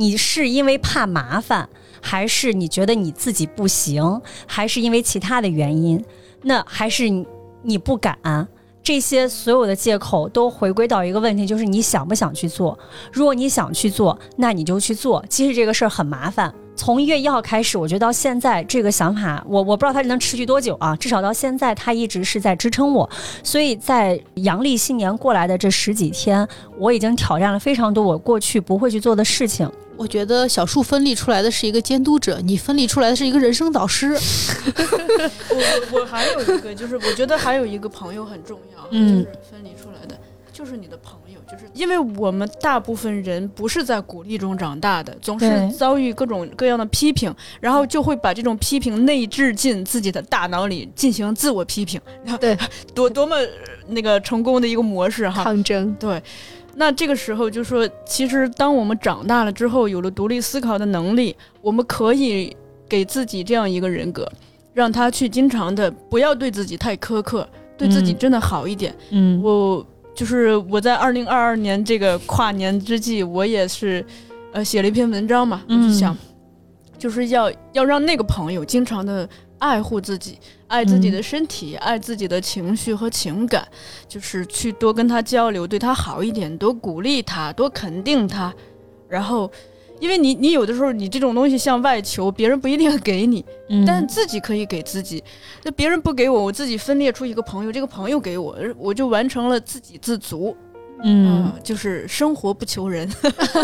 你是因为怕麻烦，还是你觉得你自己不行，还是因为其他的原因？那还是你不敢？这些所有的借口都回归到一个问题，就是你想不想去做？如果你想去做，那你就去做。即使这个事儿很麻烦，从一月一号开始，我觉得到现在这个想法，我我不知道它能持续多久啊。至少到现在，它一直是在支撑我。所以在阳历新年过来的这十几天，我已经挑战了非常多我过去不会去做的事情。我觉得小树分离出来的是一个监督者，你分离出来的是一个人生导师。我我我还有一个，就是我觉得还有一个朋友很重要，嗯。就是分离出来的，就是你的朋友，就是因为我们大部分人不是在鼓励中长大的，总是遭遇各种各样的批评，然后就会把这种批评内置进自己的大脑里进行自我批评，然后对，多多么呃那个成功的一个模式哈，抗争，对，那这个时候就说，其实当我们长大了之后，有了独立思考的能力，我们可以给自己这样一个人格，让他去经常的不要对自己太苛刻，对自己嗯。真的好一点。嗯。我就是我在二零二二年这个跨年之际，我也是呃写了一篇文章嘛，我就嗯。想，就是要要让那个朋友经常的爱护自己，爱自己的身体，爱自己的情绪和情感，就是去多跟他交流，对他好一点，多鼓励他，多肯定他，然后。因为你，你有的时候你这种东西向外求，别人不一定给你，嗯但自己可以给自己。那别人不给我，我自己分裂出一个朋友，这个朋友给我，我就完成了自给自足。嗯啊，就是生活不求人。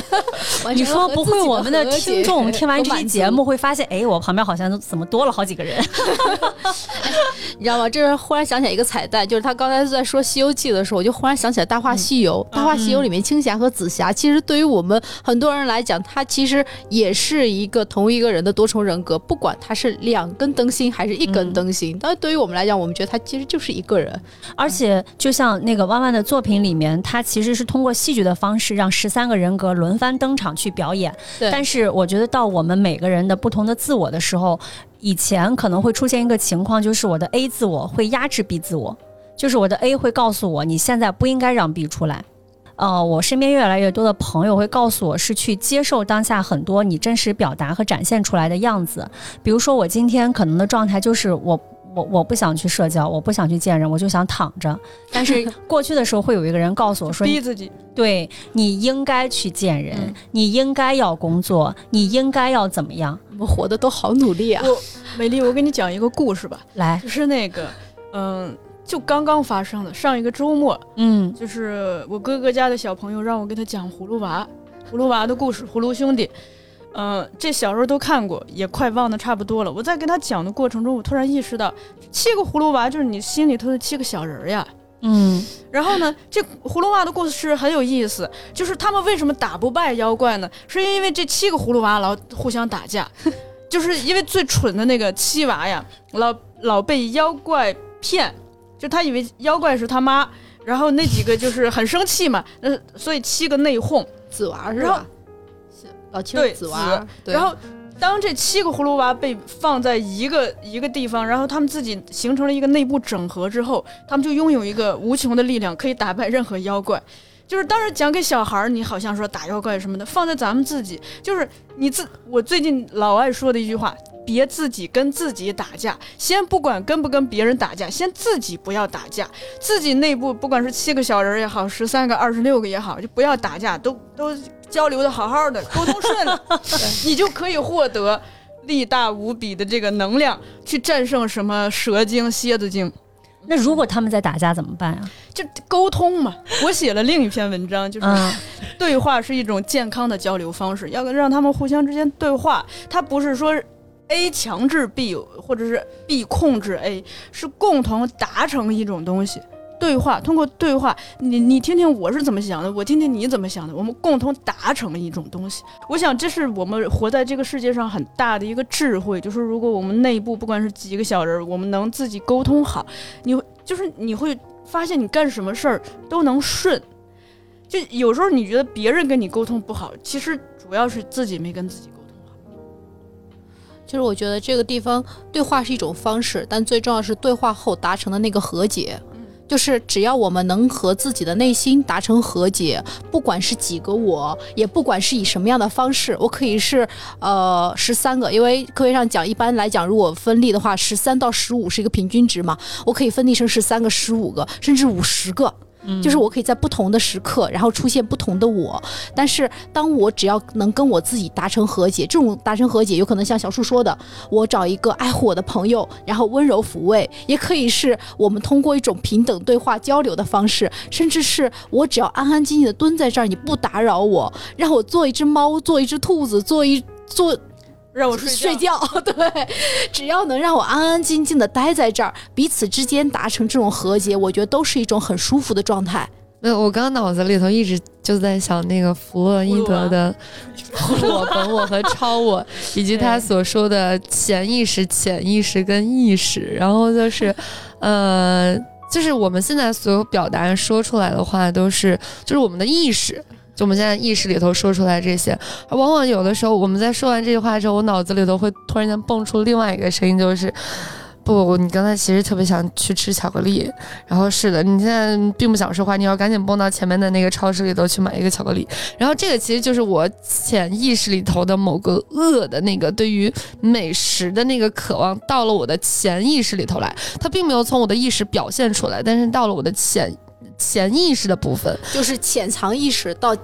你说不会，我们的听众听完这期节目会发现，哎，我旁边好像怎么多了好几个人？你知道吗？这是忽然想起来一个彩蛋，就是他刚才在说《西游记》的时候，我就忽然想起来《大话西游》。大话西游》里面青霞和紫霞，其实对于我们很多人来讲，他其实也是一个同一个人的多重人格，不管他是两根灯芯还是一根灯芯，但是对于我们来讲，我们觉得他其实就是一个人。而且，就像那个弯弯的作品里面，他其实是通过戏剧的方式让十三个人格轮番登场去表演。但是，我觉得到我们每个人的不同的自我的时候，以前可能会出现一个情况，就是我的 A 自我会压制 B 自我，就是我的 A 会告诉我，你现在不应该让 B 出来。呃，我身边越来越多的朋友会告诉我，是去接受当下很多你真实表达和展现出来的样子。比如说，我今天可能的状态就是我我我不想去社交，我不想去见人，我就想躺着。但是 过去的时候，会有一个人告诉我说，逼自己，对你应该去见人，嗯你应该要工作，你应该要怎么样？我们活的都好努力啊！我美丽，我给你讲一个故事吧，来，就是那个，嗯，就刚刚发生的，上一个周末，嗯就是我哥哥家的小朋友让我给他讲葫芦娃，葫芦娃的故事，葫芦兄弟。嗯、这小时候都看过，也快忘得差不多了。我在跟他讲的过程中，我突然意识到，七个葫芦娃就是你心里头的七个小人儿呀。嗯然后呢，这葫芦娃的故事很有意思，就是他们为什么打不败妖怪呢？是因为这七个葫芦娃老互相打架，就是因为最蠢的那个七娃呀，老老被妖怪骗，就他以为妖怪是他妈，然后那几个就是很生气嘛，呃，所以七个内讧，子娃是吧？对紫娃，然后当这七个葫芦娃被放在一个一个地方，然后他们自己形成了一个内部整合之后，他们就拥有一个无穷的力量，可以打败任何妖怪。就是当时讲给小孩儿，你好像说打妖怪什么的，放在咱们自己，就是你自我最近老爱说的一句话：别自己跟自己打架，先不管跟不跟别人打架，先自己不要打架，自己内部不管是七个小人儿也好，十三个、二十六个也好，就不要打架，都都交流的好好的，沟通顺了，你就可以获得力大无比的这个能量，去战胜什么蛇精、蝎子精。那如果他们在打架怎么办啊？就沟通嘛。我写了另一篇文章，就是嗯对话是一种健康的交流方式，要让他们互相之间对话。他不是说 A 强制 B，或者是 B 控制 A，是共同达成一种东西。对话通过对话，你你听听我是怎么想的，我听听你怎么想的，我们共同达成一种东西。我想这是我们活在这个世界上很大的一个智慧，就是如果我们内部不管是几个小人，我们能自己沟通好，你就是你会发现你干什么事儿都能顺。就有时候你觉得别人跟你沟通不好，其实主要是自己没跟自己。就是我觉得这个地方对话是一种方式，但最重要是对话后达成的那个和解。就是只要我们能和自己的内心达成和解，不管是几个我，也不管是以什么样的方式，我可以是呃十三个，因为科学上讲，一般来讲，如果分立的话，十三到十五是一个平均值嘛，我可以分立成十三个、十五个，甚至五十个。就是我可以在不同的时刻，然后出现不同的我。但是，当我只要能跟我自己达成和解，这种达成和解，有可能像小树说的，我找一个爱护我的朋友，然后温柔抚慰，也可以是我们通过一种平等对话交流的方式，甚至是我只要安安静静的蹲在这儿，你不打扰我，让我做一只猫，做一只兔子，做一做。让我睡睡觉，对，只要能让我安安静静的待在这儿，彼此之间达成这种和解，我觉得都是一种很舒服的状态。没有，我刚刚脑子里头一直就在想那个弗洛伊德的 我、本我和超我，以及他所说的潜意识、潜意识跟意识，然后就是，呃，就是我们现在所有表达说出来的话，都是就是我们的意识。就我们现在意识里头说出来这些，往往有的时候我们在说完这句话之后，我脑子里头会突然间蹦出另外一个声音，就是。不不不，你刚才其实特别想去吃巧克力，然后是的，你现在并不想说话，你要赶紧蹦到前面的那个超市里头去买一个巧克力。然后这个其实就是我潜意识里头的某个恶的那个对于美食的那个渴望，到了我的潜意识里头来，它并没有从我的意识表现出来，但是到了我的潜潜意识的部分，就是潜藏意识到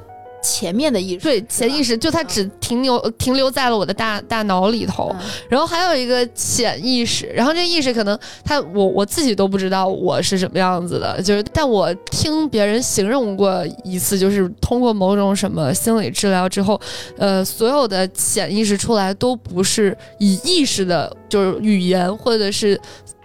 前面的意识，对潜意识，就它只停留停留在了我的大大脑里头。然后还有一个潜意识，然后这个意识可能他我我自己都不知道我是什么样子的，就是但我听别人形容过一次，就是通过某种什么心理治疗之后，呃，所有的潜意识出来都不是以意识的，就是语言或者是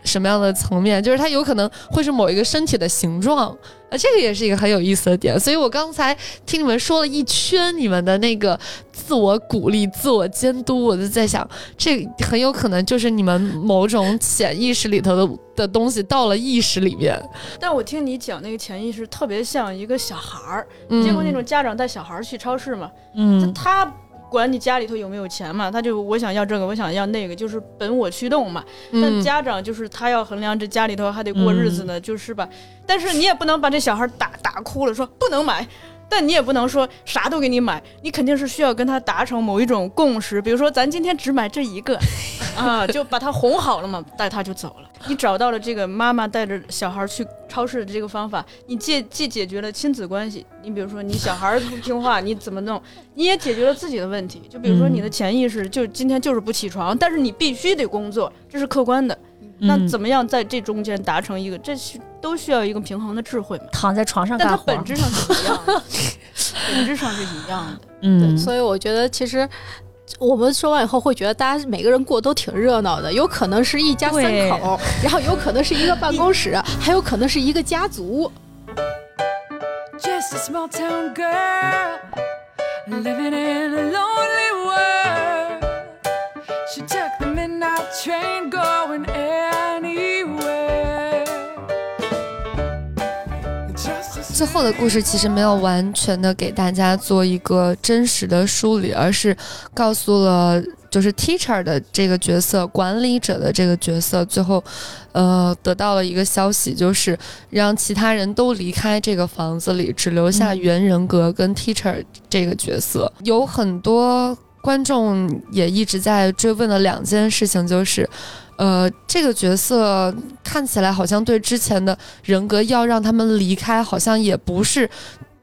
什么样的层面，就是它有可能会是某一个身体的形状。啊，这个也是一个很有意思的点，所以我刚才听你们说了一圈你们的那个自我鼓励、自我监督，我就在想，这很有可能就是你们某种潜意识里头的的东西到了意识里面。但我听你讲那个潜意识，特别像一个小孩儿。嗯见过那种家长带小孩儿去超市吗？就嗯他管你家里头有没有钱嘛，他就我想要这个，我想要那个，就是本我驱动嘛。但嗯，家长就是他要衡量这家里头还得过日子呢，就是吧。但是你也不能把这小孩打打哭了，说不能买。但你也不能说啥都给你买，你肯定是需要跟他达成某一种共识，比如说咱今天只买这一个，啊，就把他哄好了嘛，带他就走了。你找到了这个妈妈带着小孩去超市的这个方法，你既既解决了亲子关系，你比如说你小孩不听话，你怎么弄？你也解决了自己的问题，就比如说你的潜意识就今天就是不起床，但是你必须得工作，这是客观的。那嗯怎么样在这中间达成一个？这需都需要一个平衡的智慧嘛。躺在床上但它，本质上是一样的，本质上是一样的。嗯，所以我觉得其实。我们说完以后会觉得大家每个人过都挺热闹的，有可能是一家三口，然后有可能是一个办公室，还有可能是一个家族。just a small town girl living in a lonely world. 最后的故事其实没有完全的给大家做一个真实的梳理，而是告诉了就是 teacher 的这个角色，管理者的这个角色，最后，呃，得到了一个消息，就是让其他人都离开这个房子里，只留下原人格跟 teacher 这个角色。有很多观众也一直在追问的两件事情，就是。呃，这个角色看起来好像对之前的人格要让他们离开，好像也不是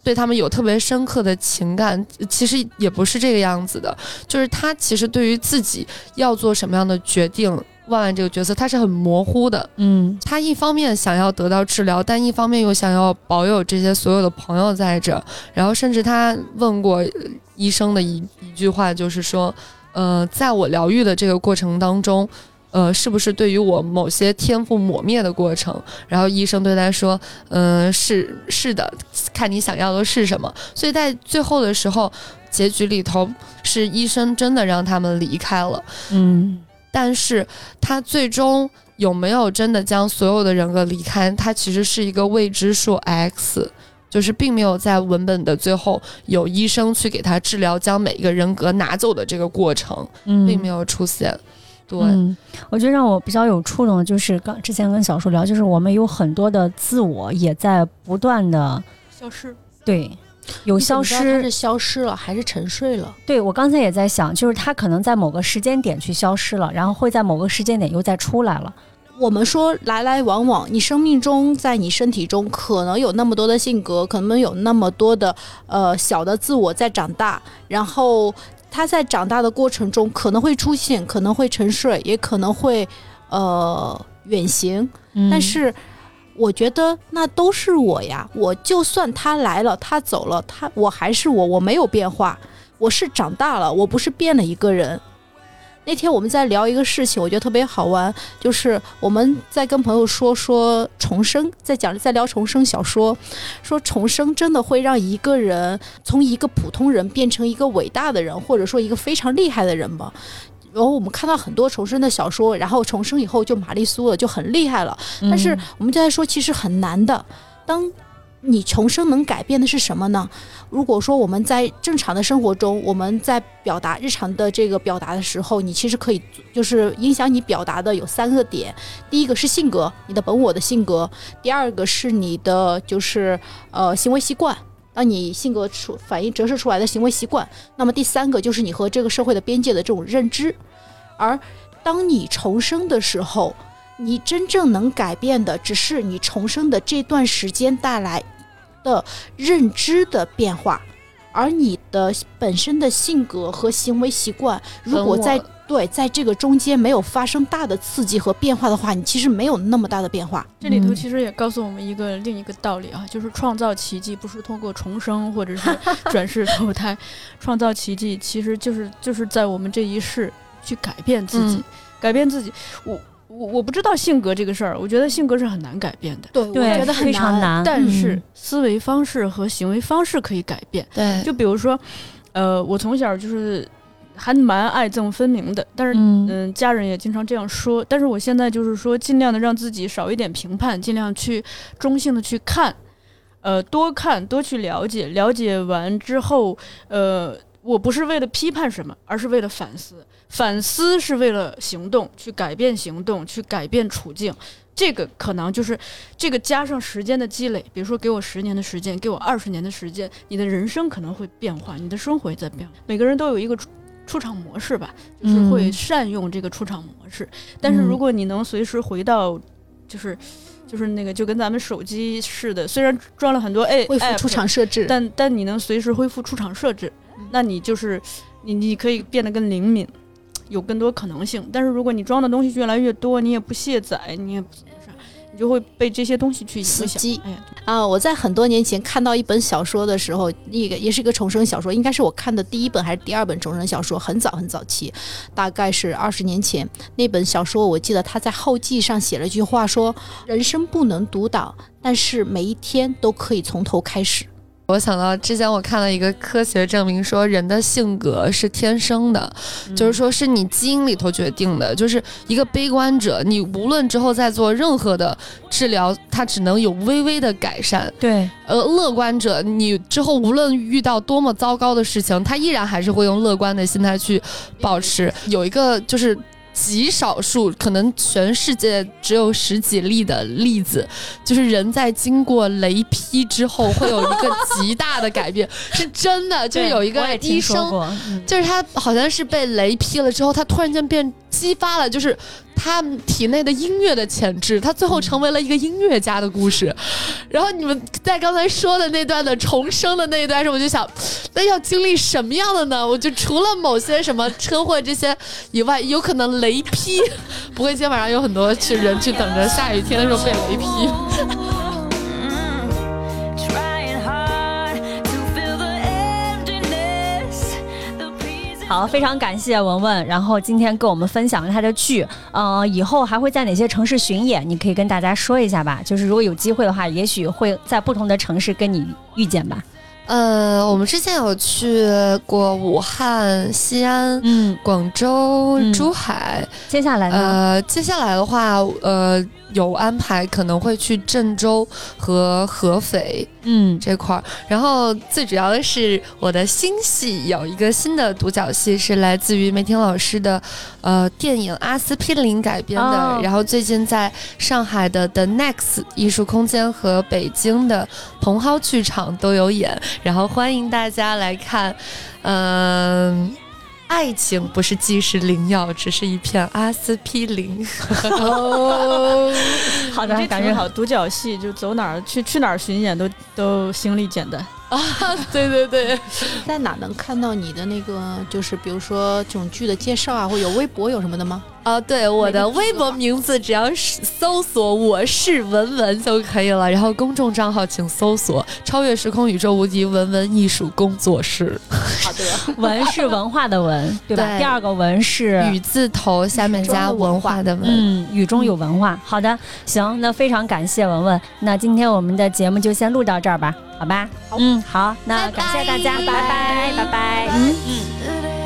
对他们有特别深刻的情感，其实也不是这个样子的。就是他其实对于自己要做什么样的决定，万万这个角色他是很模糊的。嗯他一方面想要得到治疗，但一方面又想要保有这些所有的朋友在这儿。然后甚至他问过呃医生的一一句话，就是说，呃，在我疗愈的这个过程当中。呃，是不是对于我某些天赋抹灭的过程？然后医生对他说：“嗯、是是的，看你想要的是什么。”所以在最后的时候，结局里头是医生真的让他们离开了。嗯但是他最终有没有真的将所有的人格离开？他其实是一个未知数 X，就是并没有在文本的最后有医生去给他治疗，将每一个人格拿走的这个过程，嗯，并没有出现。对，嗯，我觉得让我比较有触动的就是刚之前跟小树聊，就是我们有很多的自我也在不断的消失。对有消失是。消失了还是沉睡了？对我刚才也在想，就是他可能在某个时间点去消失了，然后会在某个时间点又再出来了。我们说来来往往，你生命中，在你身体中，可能有那么多的性格，可能有那么多的呃小的自我在长大，然后他在长大的过程中，可能会出现，可能会沉睡，也可能会呃远行，嗯但是我觉得那都是我呀。我就算他来了，他走了，他我还是我，我没有变化，我是长大了，我不是变了一个人。那天我们在聊一个事情，我觉得特别好玩，就是我们在跟朋友说说重生，在讲在聊重生小说，说重生真的会让一个人从一个普通人变成一个伟大的人，或者说一个非常厉害的人吗？然后我们看到很多重生的小说，然后重生以后就玛丽苏了，就很厉害了。但是我们就在说，其实很难的。当你重生能改变的是什么呢？如果说我们在正常的生活中，我们在表达日常的这个表达的时候，你其实可以就是影响你表达的有三个点。第一个是性格，你的本我的性格；第二个是你的就是呃行为习惯。当你性格出反映折射出来的行为习惯，那么第三个就是你和这个社会的边界的这种认知。而当你重生的时候，你真正能改变的，只是你重生的这段时间带来的认知的变化，而你的本身的性格和行为习惯，如果在对在这个中间没有发生大的刺激和变化的话，你其实没有那么大的变化。这里头嗯其实也告诉我们一个另一个道理啊，就是创造奇迹不是通过重生或者是转世投胎，创造奇迹其实就是就是在我们这一世去改变自己，嗯改变自己。我我我不知道性格这个事儿，我觉得性格是很难改变的，对，我对觉得很难，但是嗯思维方式和行为方式可以改变。对，就比如说，呃，我从小就是还蛮爱憎分明的，但是嗯嗯，家人也经常这样说，但是我现在就是说，尽量的让自己少一点评判，尽量去中性的去看，呃，多看多去了解，了解完之后，呃，我不是为了批判什么，而是为了反思，反思是为了行动，去改变行动，去改变处境。这个可能就是这个加上时间的积累，比如说给我十年的时间，给我二十年的时间，你的人生可能会变化，你的生活也在变化。每个人都有一个出出场模式吧，就是会嗯善用这个出场模式。但是如果你能随时回到，就是就是那个就跟咱们手机似的，虽然装了很多哎恢复出场设置。但但你能随时恢复出厂设置，那你就是你你可以变得更灵敏，有更多可能性。但是如果你装的东西越来越多，你也不卸载，你也不你就会被这些东西去影响死机。哎呀，啊，我在很多年前看到一本小说的时候，那个也是一个重生小说，应该是我看的第一本还是第二本重生小说，很早很早期，大概是二十年前。那本小说我记得他在后记上写了一句话说：“人生不能独挡，但是每一天都可以从头开始。”我想到之前我看了一个科学证明，说人的性格是天生的，就是说是你基因里头决定的。就是一个悲观者，你无论之后再做任何的治疗，它只能有微微的改善。对，呃，乐观者，你之后无论遇到多么糟糕的事情，他依然还是会用乐观的心态去保持。有一个就是。极少数，可能全世界只有十几例的例子，就是人在经过雷劈之后会有一个极大的改变，是真的。就是有一个医生，嗯就是他好像是被雷劈了之后，他突然间变激发了，就是他体内的音乐的潜质，他最后成为了一个音乐家的故事。然后你们在刚才说的那段的重生的那一段时，我就想，那要经历什么样的呢？我就除了某些什么车祸这些以外，有可能雷劈，不会今天晚上有很多去人去等着下雨天的时候被雷劈。好，非常感谢文文，然后今天跟我们分享了他的剧，呃，以后还会在哪些城市巡演？你可以跟大家说一下吧。就是如果有机会的话，也许会在不同的城市跟你遇见吧。呃，我们之前有去过武汉、西安、嗯，广州、嗯珠海，接下来呢？呃，接下来的话，呃，有安排可能会去郑州和合肥嗯，这块儿。然后最主要的是，我的新戏有一个新的独角戏，是来自于梅婷老师的呃电影《阿司匹林》改编的。哦然后最近在上海的 The Next 艺术空间和北京的蓬蒿剧场都有演，然后欢迎大家来看。嗯、爱情不是即时灵药，只是一片阿司匹林。好的，这感觉好，独角戏就走哪儿去去哪儿巡演都都行李简单。啊对对对，在哪能看到你的那个，就是比如说这种剧的介绍啊，或有微博有什么的吗？啊，对，我的微博名字只要是搜索“我是文文”就可以了，然后公众账号请搜索“超越时空宇宙无敌文文艺术工作室 好的，文是文化的文，对吧？对第二个文”，是雨字头下面加文化的文。嗯，雨中有文化。好的，行，那非常感谢文文。那今天我们的节目就先录到这儿吧，好吧？嗯，好，那感谢大家，拜拜，拜拜。嗯。Don't